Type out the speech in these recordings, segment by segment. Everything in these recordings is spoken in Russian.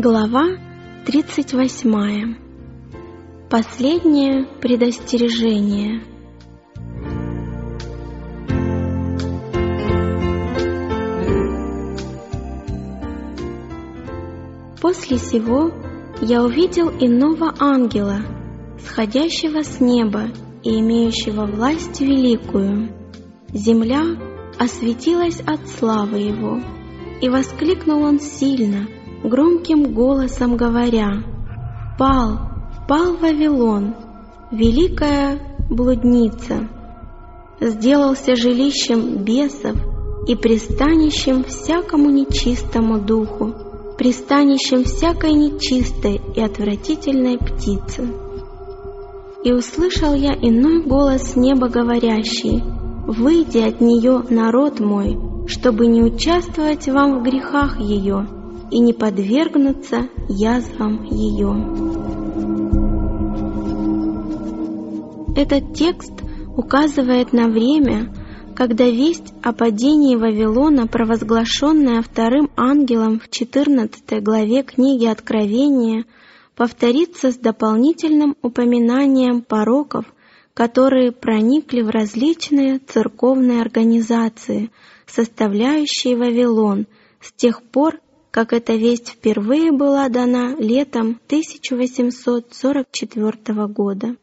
Глава 38. Последнее предостережение. После сего я увидел иного ангела, сходящего с неба и имеющего власть великую. Земля осветилась от славы его, и воскликнул он сильно — громким голосом говоря, «Пал, пал Вавилон, великая блудница, сделался жилищем бесов и пристанищем всякому нечистому духу, пристанищем всякой нечистой и отвратительной птицы». И услышал я иной голос неба говорящий, «Выйди от нее, народ мой, чтобы не участвовать вам в грехах ее, и не подвергнуться язвам ее. Этот текст указывает на время, когда весть о падении Вавилона, провозглашенная вторым ангелом в 14 главе книги Откровения, повторится с дополнительным упоминанием пороков, которые проникли в различные церковные организации, составляющие Вавилон, с тех пор, как эта весть впервые была дана летом 1844 года.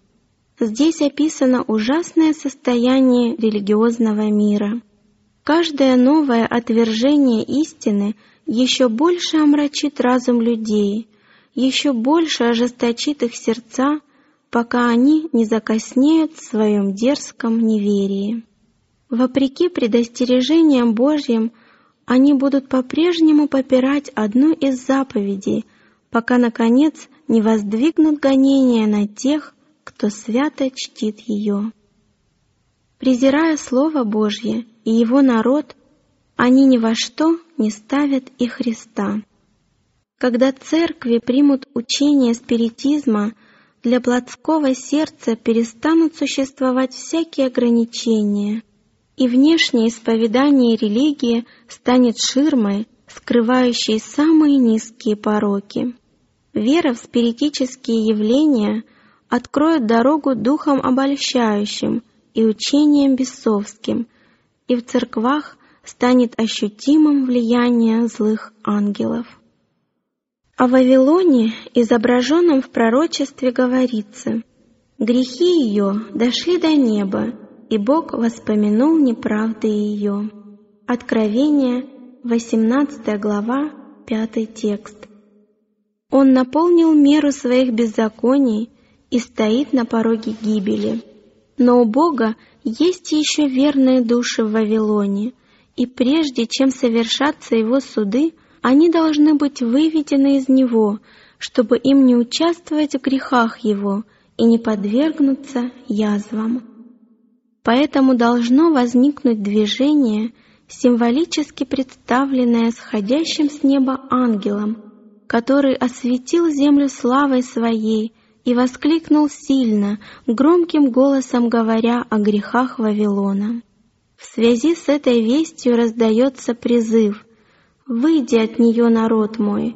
Здесь описано ужасное состояние религиозного мира. Каждое новое отвержение истины еще больше омрачит разум людей, еще больше ожесточит их сердца, пока они не закоснеют в своем дерзком неверии. Вопреки предостережениям Божьим – они будут по-прежнему попирать одну из заповедей, пока, наконец, не воздвигнут гонения на тех, кто свято чтит ее. Презирая Слово Божье и Его народ, они ни во что не ставят и Христа. Когда церкви примут учение спиритизма, для плотского сердца перестанут существовать всякие ограничения – и внешнее исповедание религии станет ширмой, скрывающей самые низкие пороки. Вера в спиритические явления откроет дорогу духом обольщающим и учением бесовским, и в церквах станет ощутимым влияние злых ангелов. О Вавилоне, изображенном в пророчестве, говорится «Грехи ее дошли до неба, и Бог воспомянул неправды ее. Откровение, 18 глава, 5 текст. Он наполнил меру своих беззаконий и стоит на пороге гибели. Но у Бога есть еще верные души в Вавилоне, и прежде чем совершаться его суды, они должны быть выведены из него, чтобы им не участвовать в грехах его и не подвергнуться язвам. Поэтому должно возникнуть движение, символически представленное сходящим с неба ангелом, который осветил землю славой своей и воскликнул сильно, громким голосом говоря о грехах Вавилона. В связи с этой вестью раздается призыв «Выйди от нее, народ мой!»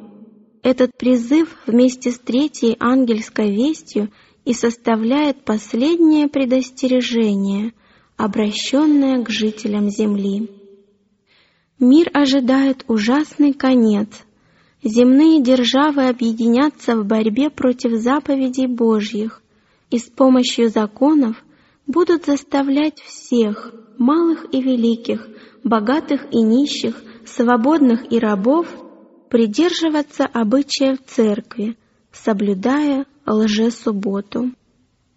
Этот призыв вместе с третьей ангельской вестью и составляет последнее предостережение, обращенная к жителям Земли. Мир ожидает ужасный конец. Земные державы объединятся в борьбе против заповедей Божьих и с помощью законов будут заставлять всех, малых и великих, богатых и нищих, свободных и рабов, придерживаться обычаев церкви, соблюдая лжесубботу.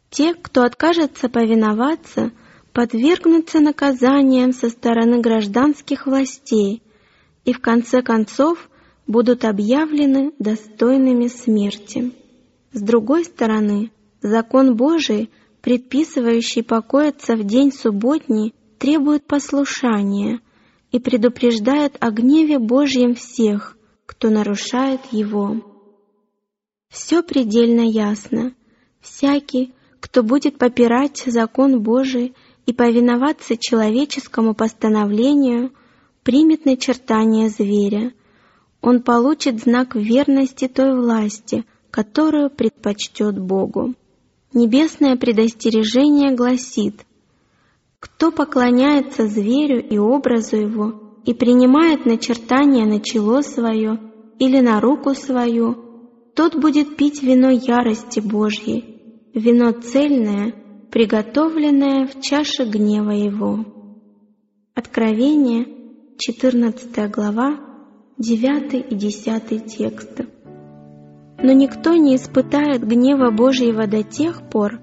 Те, кто откажется повиноваться – подвергнутся наказаниям со стороны гражданских властей и в конце концов будут объявлены достойными смерти. С другой стороны, закон Божий, предписывающий покоиться в день субботний, требует послушания и предупреждает о гневе Божьем всех, кто нарушает его. Все предельно ясно. Всякий, кто будет попирать закон Божий и повиноваться человеческому постановлению, примет начертание зверя. он получит знак верности той власти, которую предпочтет Богу. Небесное предостережение гласит, «Кто поклоняется зверю и образу его и принимает начертание на чело свое или на руку свою, тот будет пить вино ярости Божьей, вино цельное, приготовленное в чаше гнева его». Откровение, 14 глава, 9 и 10 тексты. Но никто не испытает гнева Божьего до тех пор,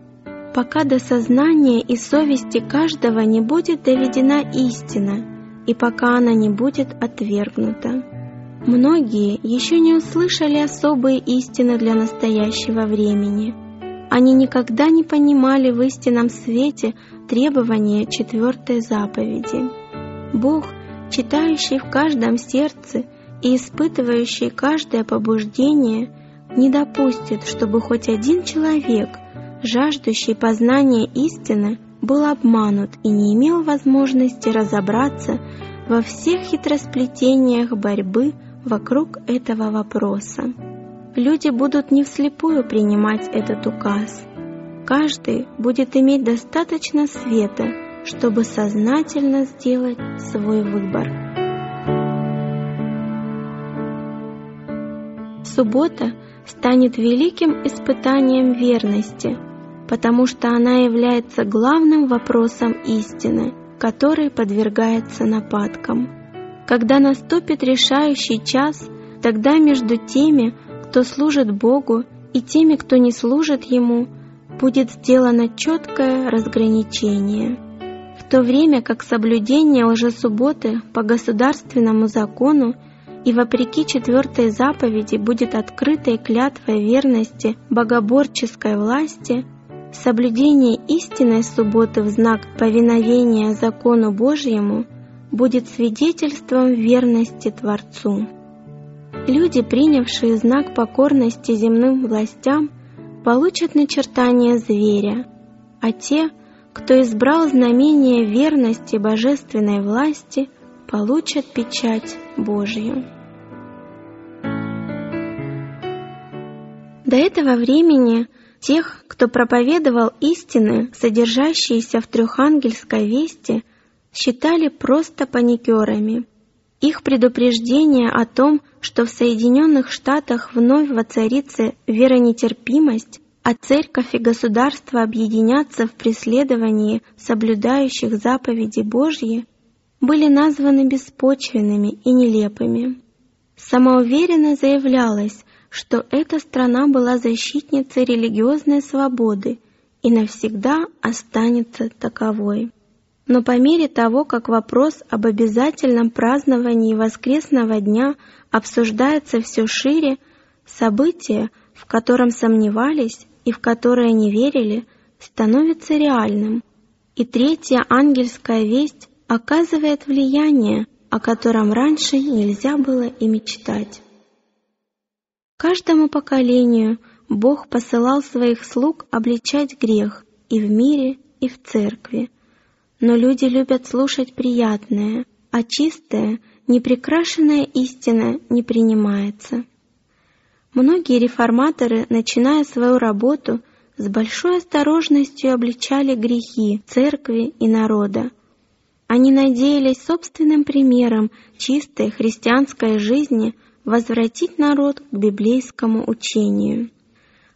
пока до сознания и совести каждого не будет доведена истина, и пока она не будет отвергнута. Многие еще не услышали особые истины для настоящего времени. Они никогда не понимали в истинном свете требования четвертой заповеди. Бог, читающий в каждом сердце и испытывающий каждое побуждение, не допустит, чтобы хоть один человек, жаждущий познания истины, был обманут и не имел возможности разобраться во всех хитросплетениях борьбы вокруг этого вопроса. Люди будут не вслепую принимать этот указ. Каждый будет иметь достаточно света, чтобы сознательно сделать свой выбор. Суббота станет великим испытанием верности, потому что она является главным вопросом истины, который подвергается нападкам. Когда наступит решающий час, тогда между теми, кто служит Богу, и теми, кто не служит Ему, будет сделано четкое разграничение. В то время как соблюдение лжесубботы по государственному закону и вопреки четвертой заповеди будет открытой клятвой верности богоборческой власти, соблюдение истинной субботы в знак повиновения закону Божьему будет свидетельством верности Творцу. Люди, принявшие знак покорности земным властям, получат начертание зверя, а те, кто избрал знамение верности божественной власти – получат печать Божью. До этого времени тех, кто проповедовал истины, содержащиеся в трехангельской вести, считали просто паникерами. Их предупреждение о том, что в Соединенных Штатах вновь воцарится веронетерпимость, а церковь и государство объединятся в преследовании соблюдающих заповеди Божьи, были названы беспочвенными и нелепыми. Самоуверенно заявлялось, что эта страна была защитницей религиозной свободы и навсегда останется таковой. Но по мере того, как вопрос об обязательном праздновании воскресного дня обсуждается все шире, событие, в котором сомневались и в которое не верили, становится реальным, и третья ангельская весть оказывает влияние, о котором раньше нельзя было и мечтать. Каждому поколению Бог посылал своих слуг обличать грех и в мире, и в церкви. Но люди любят слушать приятное, а чистая, непрекрашенная истина не принимается. Многие реформаторы, начиная свою работу, с большой осторожностью обличали грехи церкви и народа, они надеялись собственным примером чистой христианской жизни возвратить народ к библейскому учению.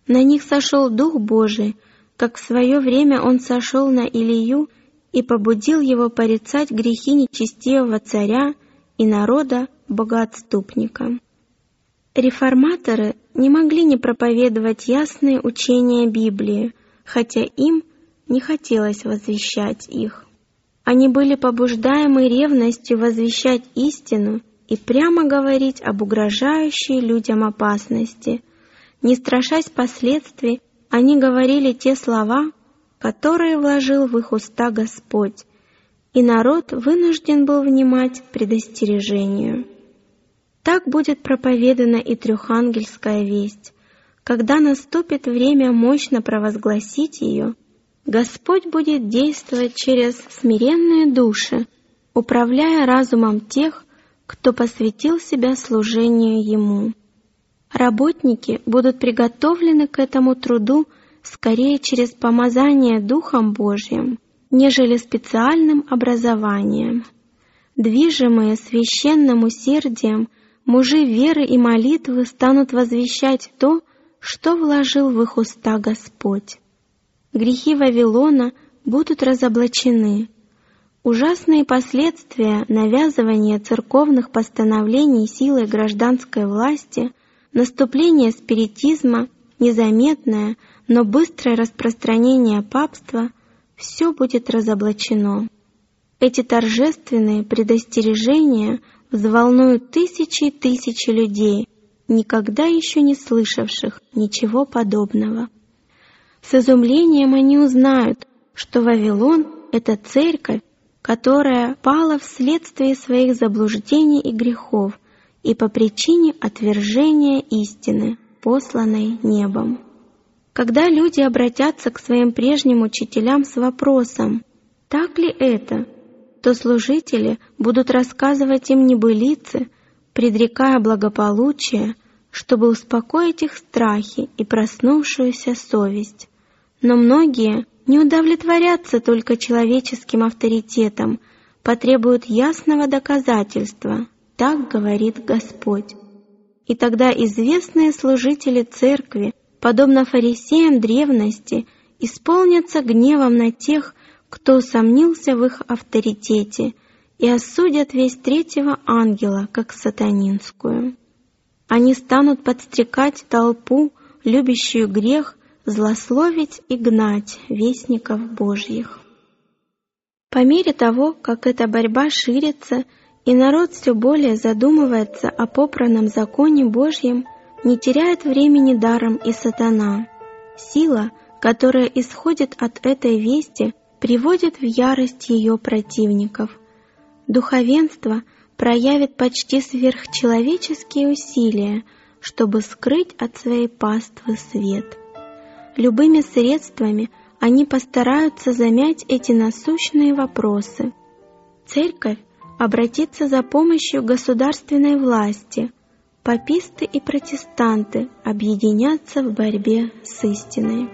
На них сошел Дух Божий, как в свое время он сошел на Илию и побудил его порицать грехи нечестивого царя и народа богоотступника. Реформаторы не могли не проповедовать ясные учения Библии, хотя им не хотелось возвещать их. Они были побуждаемы ревностью возвещать истину и прямо говорить об угрожающей людям опасности. Не страшась последствий, они говорили те слова, которые вложил в их уста Господь, и народ вынужден был внимать предостережению. Так будет проповедана и трехангельская весть. Когда наступит время мощно провозгласить ее, Господь будет действовать через смиренные души, управляя разумом тех, кто посвятил себя служению Ему. Работники будут приготовлены к этому труду скорее через помазание Духом Божьим, нежели специальным образованием. Движимые священным усердием, мужи веры и молитвы станут возвещать то, что вложил в их уста Господь. Грехи Вавилона будут разоблачены. Ужасные последствия навязывания церковных постановлений силой гражданской власти, наступление спиритизма, незаметное, но быстрое распространение папства – все будет разоблачено. Эти торжественные предостережения взволнуют тысячи и тысячи людей, никогда еще не слышавших ничего подобного. С изумлением они узнают, что Вавилон — это церковь, которая пала вследствие своих заблуждений и грехов и по причине отвержения истины, посланной небом. Когда люди обратятся к своим прежним учителям с вопросом «Так ли это?», то служители будут рассказывать им небылицы, предрекая благополучие, чтобы успокоить их страхи и проснувшуюся совесть. Но многие не удовлетворятся только человеческим авторитетом, потребуют ясного доказательства, так говорит Господь. И тогда известные служители церкви подобно фарисеям древности, исполнятся гневом на тех, кто усомнился в их авторитете, и осудят весь третьего ангела, как сатанинскую. Они станут подстрекать толпу, любящую грех, злословить и гнать вестников Божьих. По мере того, как эта борьба ширится, и народ все более задумывается о попранном законе Божьем, не теряет времени даром и сатана. Сила, которая исходит от этой вести, приводит в ярость ее противников. Духовенство проявит почти сверхчеловеческие усилия, чтобы скрыть от своей паствы свет. Любыми средствами они постараются замять эти насущные вопросы. Церковь обратится за помощью государственной власти – Паписты и протестанты объединятся в борьбе с истиной.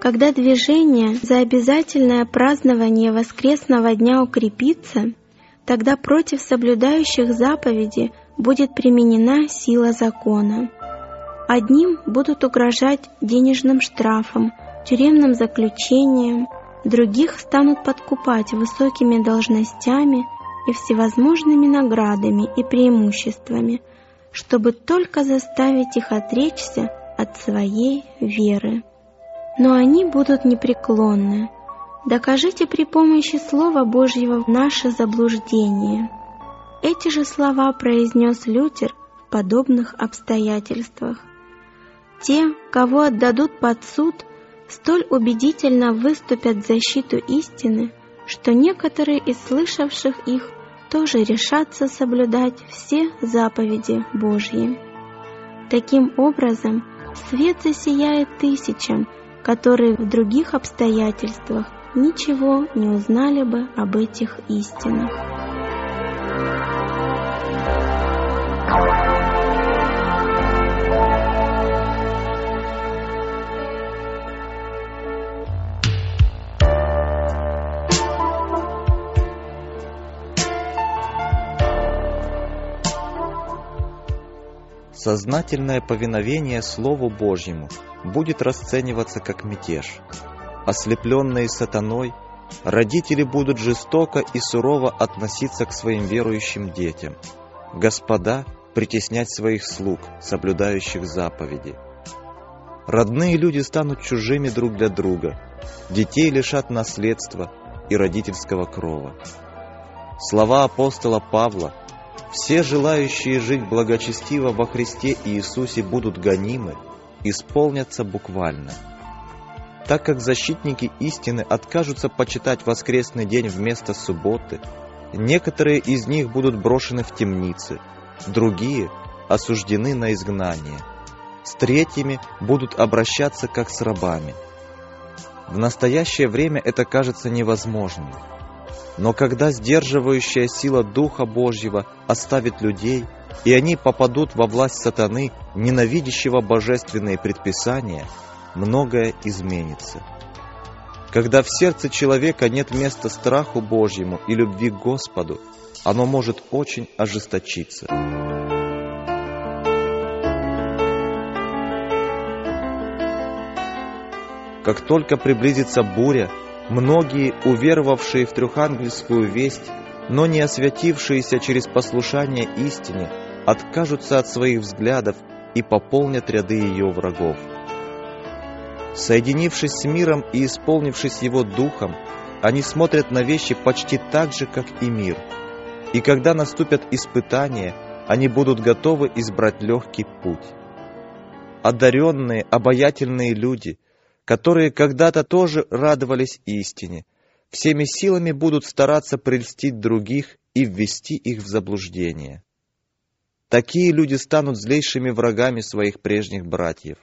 Когда движение за обязательное празднование воскресного дня укрепится, тогда против соблюдающих заповеди будет применена сила закона. Одним будут угрожать денежным штрафом, тюремным заключением, других станут подкупать высокими должностями и всевозможными наградами и преимуществами – чтобы только заставить их отречься от своей веры. Но они будут непреклонны. Докажите при помощи Слова Божьего наше заблуждение. Эти же слова произнес Лютер в подобных обстоятельствах. Те, кого отдадут под суд, столь убедительно выступят в защиту истины, что некоторые из слышавших их тоже решатся соблюдать все заповеди Божьи. Таким образом, свет засияет тысячам, которые в других обстоятельствах ничего не узнали бы об этих истинах. Сознательное повиновение Слову Божьему будет расцениваться как мятеж. Ослепленные сатаной, родители будут жестоко и сурово относиться к своим верующим детям. Господа притеснять своих слуг, соблюдающих заповеди. Родные люди станут чужими друг для друга, детей лишат наследства и родительского крова. Слова апостола Павла – все желающие жить благочестиво во Христе Иисусе будут гонимы, исполнятся буквально. Так как защитники истины откажутся почитать воскресный день вместо субботы, некоторые из них будут брошены в темницы, другие осуждены на изгнание, с третьими будут обращаться как с рабами. В настоящее время это кажется невозможным. Но когда сдерживающая сила Духа Божьего оставит людей, и они попадут во власть сатаны, ненавидящего божественные предписания, многое изменится. Когда в сердце человека нет места страху Божьему и любви к Господу, оно может очень ожесточиться. Как только приблизится буря, многие, уверовавшие в трехангельскую весть, но не освятившиеся через послушание истине, откажутся от своих взглядов и пополнят ряды ее врагов. Соединившись с миром и исполнившись его духом, они смотрят на вещи почти так же, как и мир. И когда наступят испытания, они будут готовы избрать легкий путь. Одаренные, обаятельные люди – которые когда-то тоже радовались истине, всеми силами будут стараться прельстить других и ввести их в заблуждение. Такие люди станут злейшими врагами своих прежних братьев.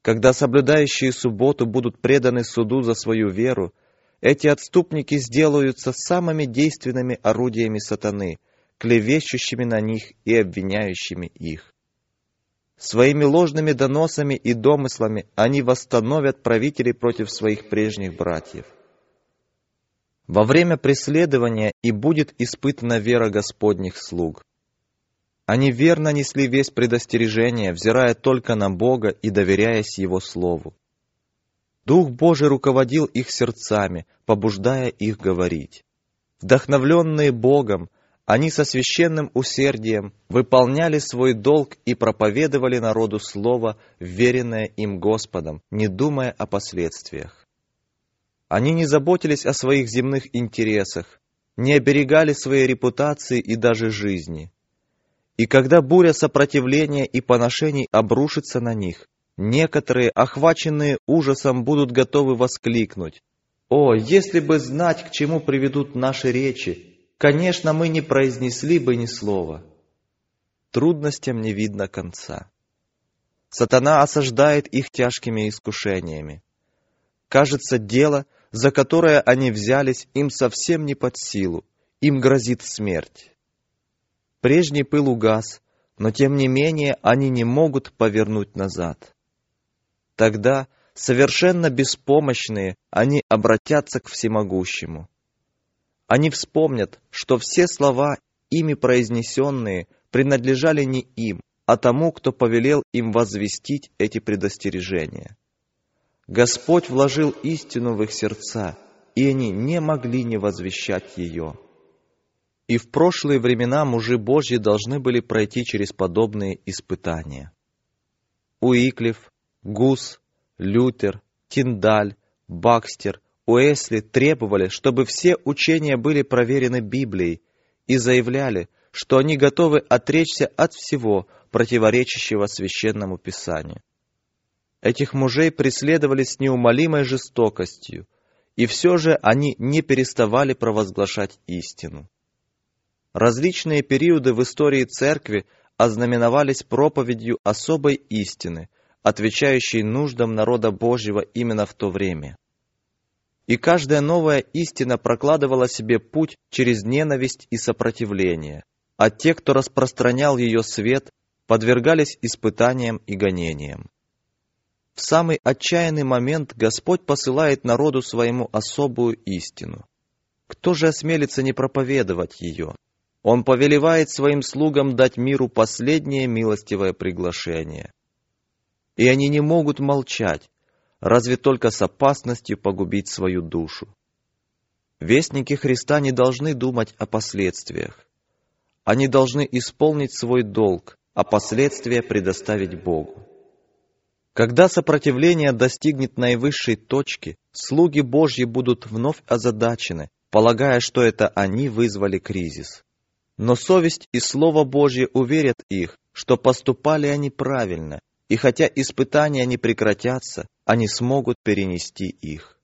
Когда соблюдающие субботу будут преданы суду за свою веру, эти отступники сделаются самыми действенными орудиями сатаны, клевещущими на них и обвиняющими их. Своими ложными доносами и домыслами они восстановят правителей против своих прежних братьев. Во время преследования и будет испытана вера Господних слуг. Они верно несли весь предостережение, взирая только на Бога и доверяясь Его Слову. Дух Божий руководил их сердцами, побуждая их говорить. Вдохновленные Богом, они со священным усердием выполняли свой долг и проповедовали народу Слово, веренное им Господом, не думая о последствиях. Они не заботились о своих земных интересах, не оберегали своей репутации и даже жизни. И когда буря сопротивления и поношений обрушится на них, некоторые, охваченные ужасом, будут готовы воскликнуть, «О, если бы знать, к чему приведут наши речи, конечно, мы не произнесли бы ни слова. Трудностям не видно конца. Сатана осаждает их тяжкими искушениями. Кажется, дело, за которое они взялись, им совсем не под силу, им грозит смерть. Прежний пыл угас, но тем не менее они не могут повернуть назад. Тогда, совершенно беспомощные, они обратятся к всемогущему. Они вспомнят, что все слова, ими произнесенные, принадлежали не им, а тому, кто повелел им возвестить эти предостережения. Господь вложил истину в их сердца, и они не могли не возвещать ее. И в прошлые времена мужи Божьи должны были пройти через подобные испытания. Уиклиф, Гус, Лютер, Тиндаль, Бакстер Уэсли требовали, чтобы все учения были проверены Библией и заявляли, что они готовы отречься от всего, противоречащего священному писанию. Этих мужей преследовали с неумолимой жестокостью, и все же они не переставали провозглашать истину. Различные периоды в истории церкви ознаменовались проповедью особой истины, отвечающей нуждам народа Божьего именно в то время и каждая новая истина прокладывала себе путь через ненависть и сопротивление, а те, кто распространял ее свет, подвергались испытаниям и гонениям. В самый отчаянный момент Господь посылает народу своему особую истину. Кто же осмелится не проповедовать ее? Он повелевает своим слугам дать миру последнее милостивое приглашение. И они не могут молчать, разве только с опасностью погубить свою душу. Вестники Христа не должны думать о последствиях. Они должны исполнить свой долг, а последствия предоставить Богу. Когда сопротивление достигнет наивысшей точки, слуги Божьи будут вновь озадачены, полагая, что это они вызвали кризис. Но совесть и Слово Божье уверят их, что поступали они правильно, и хотя испытания не прекратятся, они смогут перенести их.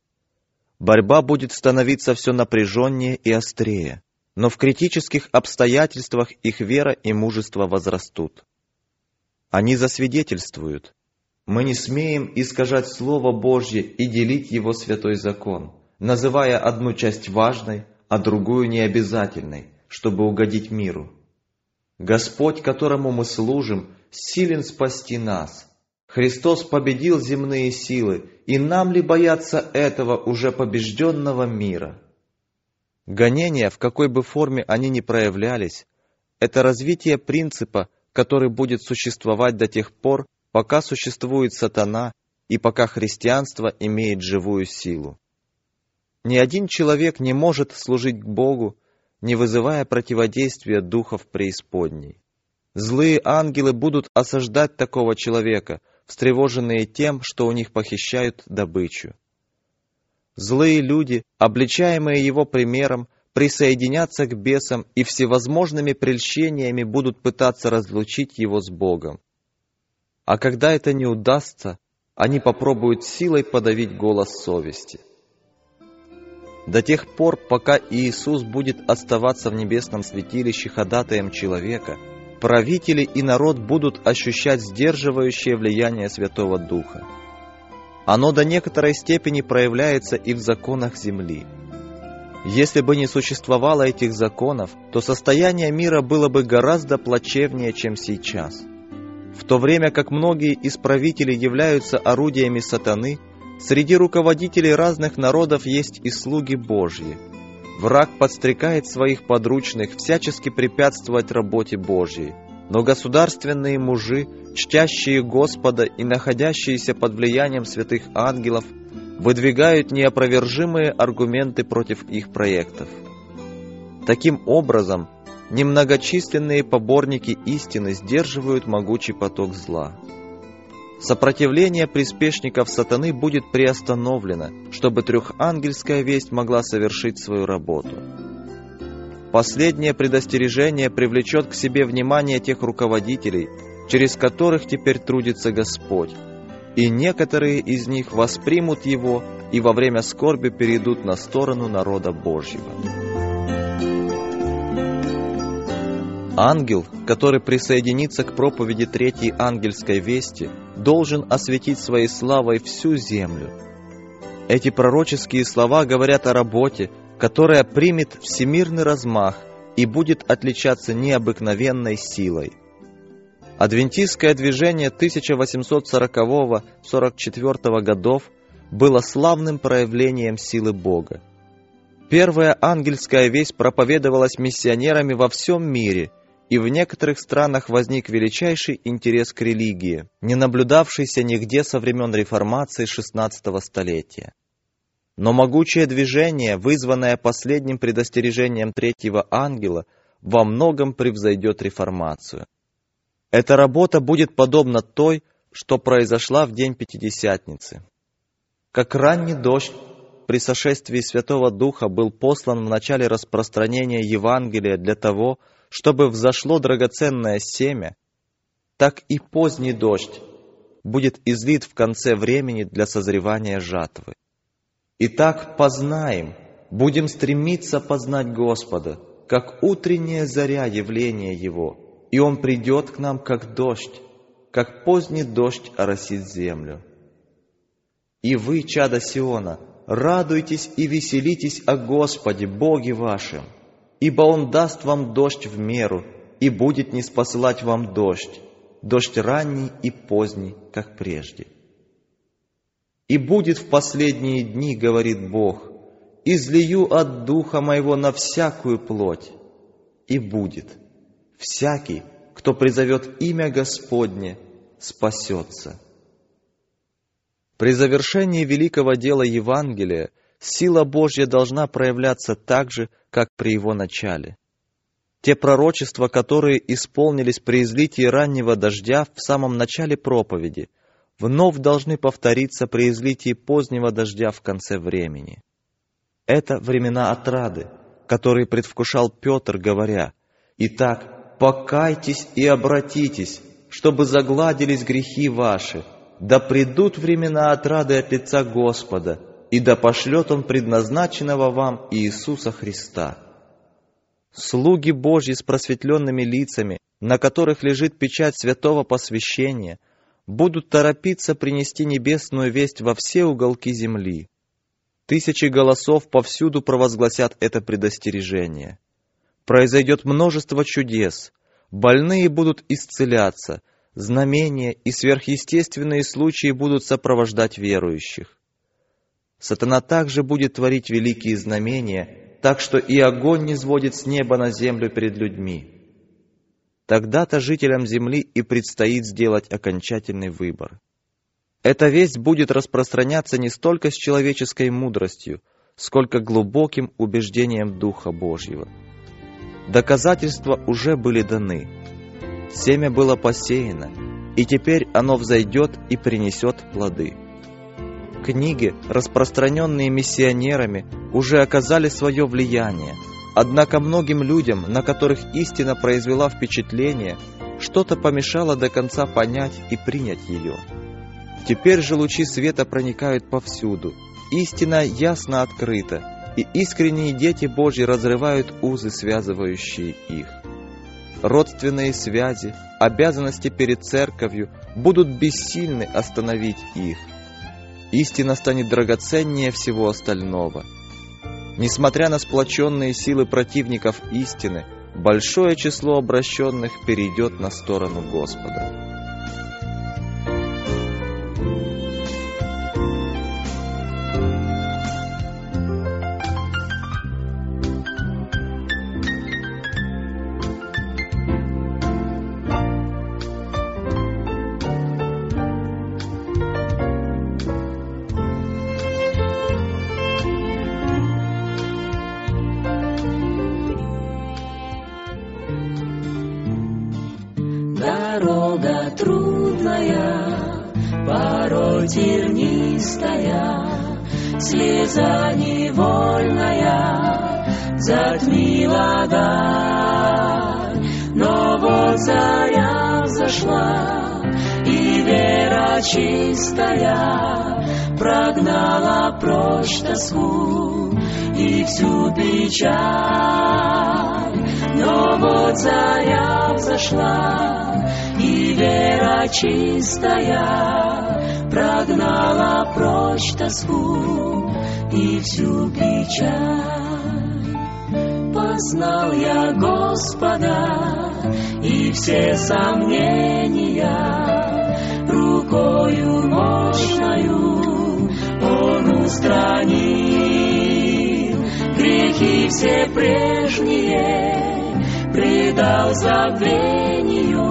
Борьба будет становиться все напряженнее и острее, но в критических обстоятельствах их вера и мужество возрастут. Они засвидетельствуют. Мы не смеем искажать Слово Божье и делить Его святой закон, называя одну часть важной, а другую необязательной, чтобы угодить миру. Господь, которому мы служим, силен спасти нас. Христос победил земные силы, и нам ли бояться этого уже побежденного мира? Гонения, в какой бы форме они ни проявлялись, это развитие принципа, который будет существовать до тех пор, пока существует сатана и пока христианство имеет живую силу. Ни один человек не может служить Богу, не вызывая противодействия духов преисподней. Злые ангелы будут осаждать такого человека, встревоженные тем, что у них похищают добычу. Злые люди, обличаемые его примером, присоединятся к бесам и всевозможными прельщениями будут пытаться разлучить его с Богом. А когда это не удастся, они попробуют силой подавить голос совести. До тех пор, пока Иисус будет оставаться в небесном святилище ходатаем человека, правители и народ будут ощущать сдерживающее влияние Святого Духа. Оно до некоторой степени проявляется и в законах земли. Если бы не существовало этих законов, то состояние мира было бы гораздо плачевнее, чем сейчас. В то время как многие из правителей являются орудиями сатаны – Среди руководителей разных народов есть и слуги Божьи. Враг подстрекает своих подручных всячески препятствовать работе Божьей. Но государственные мужи, чтящие Господа и находящиеся под влиянием святых ангелов, выдвигают неопровержимые аргументы против их проектов. Таким образом, немногочисленные поборники истины сдерживают могучий поток зла. Сопротивление приспешников сатаны будет приостановлено, чтобы трехангельская весть могла совершить свою работу. Последнее предостережение привлечет к себе внимание тех руководителей, через которых теперь трудится Господь, и некоторые из них воспримут его и во время скорби перейдут на сторону народа Божьего. Ангел, который присоединится к проповеди Третьей ангельской вести, должен осветить своей славой всю землю. Эти пророческие слова говорят о работе, которая примет всемирный размах и будет отличаться необыкновенной силой. Адвентистское движение 1840-44 годов было славным проявлением силы Бога. Первая ангельская весть проповедовалась миссионерами во всем мире – и в некоторых странах возник величайший интерес к религии, не наблюдавшийся нигде со времен реформации XVI столетия. Но могучее движение, вызванное последним предостережением третьего ангела, во многом превзойдет реформацию. Эта работа будет подобна той, что произошла в день Пятидесятницы. Как ранний дождь при сошествии Святого Духа был послан в начале распространения Евангелия для того, чтобы взошло драгоценное семя, так и поздний дождь будет излит в конце времени для созревания жатвы. Итак, познаем, будем стремиться познать Господа, как утренняя заря явления Его, и Он придет к нам, как дождь, как поздний дождь оросит землю. И вы, чада Сиона, радуйтесь и веселитесь о Господе, Боге вашем, ибо Он даст вам дождь в меру, и будет не спосылать вам дождь, дождь ранний и поздний, как прежде. И будет в последние дни, говорит Бог, излию от Духа Моего на всякую плоть, и будет. Всякий, кто призовет имя Господне, спасется. При завершении великого дела Евангелия сила Божья должна проявляться так же, как при его начале. Те пророчества, которые исполнились при излитии раннего дождя в самом начале проповеди, вновь должны повториться при излитии позднего дождя в конце времени. Это времена отрады, которые предвкушал Петр, говоря, «Итак, покайтесь и обратитесь, чтобы загладились грехи ваши, да придут времена отрады от лица Господа, и да пошлет Он предназначенного вам Иисуса Христа. Слуги Божьи с просветленными лицами, на которых лежит печать святого посвящения, будут торопиться принести небесную весть во все уголки земли. Тысячи голосов повсюду провозгласят это предостережение. Произойдет множество чудес, больные будут исцеляться, знамения и сверхъестественные случаи будут сопровождать верующих. Сатана также будет творить великие знамения, так что и огонь не сводит с неба на землю перед людьми. Тогда-то жителям земли и предстоит сделать окончательный выбор. Эта весть будет распространяться не столько с человеческой мудростью, сколько глубоким убеждением Духа Божьего. Доказательства уже были даны. Семя было посеяно, и теперь оно взойдет и принесет плоды. Книги, распространенные миссионерами, уже оказали свое влияние, однако многим людям, на которых истина произвела впечатление, что-то помешало до конца понять и принять ее. Теперь же лучи света проникают повсюду. Истина ясно открыта, и искренние дети Божьи разрывают узы, связывающие их. Родственные связи, обязанности перед церковью будут бессильны остановить их. Истина станет драгоценнее всего остального. Несмотря на сплоченные силы противников истины, большое число обращенных перейдет на сторону Господа. Дорога трудная, порой тернистая, Слеза невольная затмила даль. Но вот заря взошла, и вера чистая Прогнала прочь тоску и всю печаль. Но вот заря взошла, и вера чистая прогнала прочь тоску и всю печаль. Познал я Господа, и все сомнения рукою мощною Он устранил. Грехи все прежние предал забвению,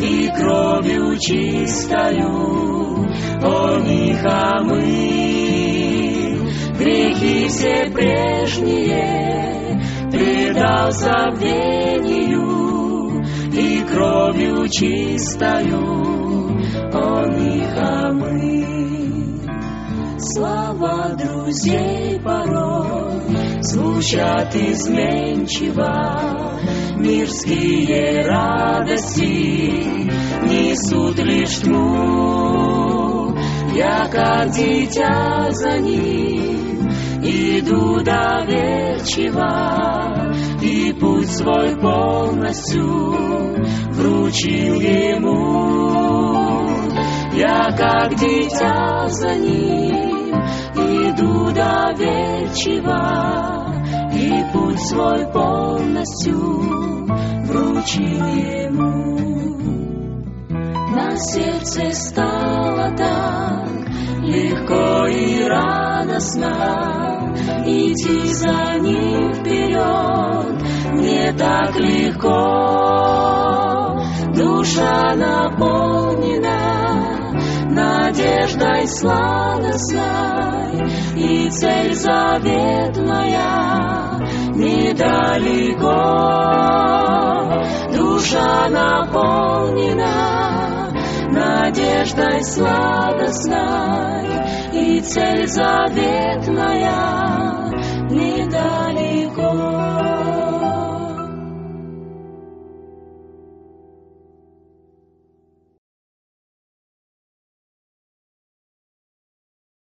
и кровью чистою Он их омыл. Грехи все прежние предал забвению, и кровью чистою Он их омыл. Слова друзей порой звучат изменчиво, мирские радости несут лишь тьму. Я, как дитя за ним, иду доверчиво, и путь свой полностью вручил ему. Я, как дитя за ним, иду доверчиво, и путь свой полностью вручил ему. На сердце стало так легко и радостно идти за ним вперед, мне так легко, душа наполнена надеждой сладостной и цель заветная недалеко. Душа наполнена надеждой сладостной и цель заветная недалеко.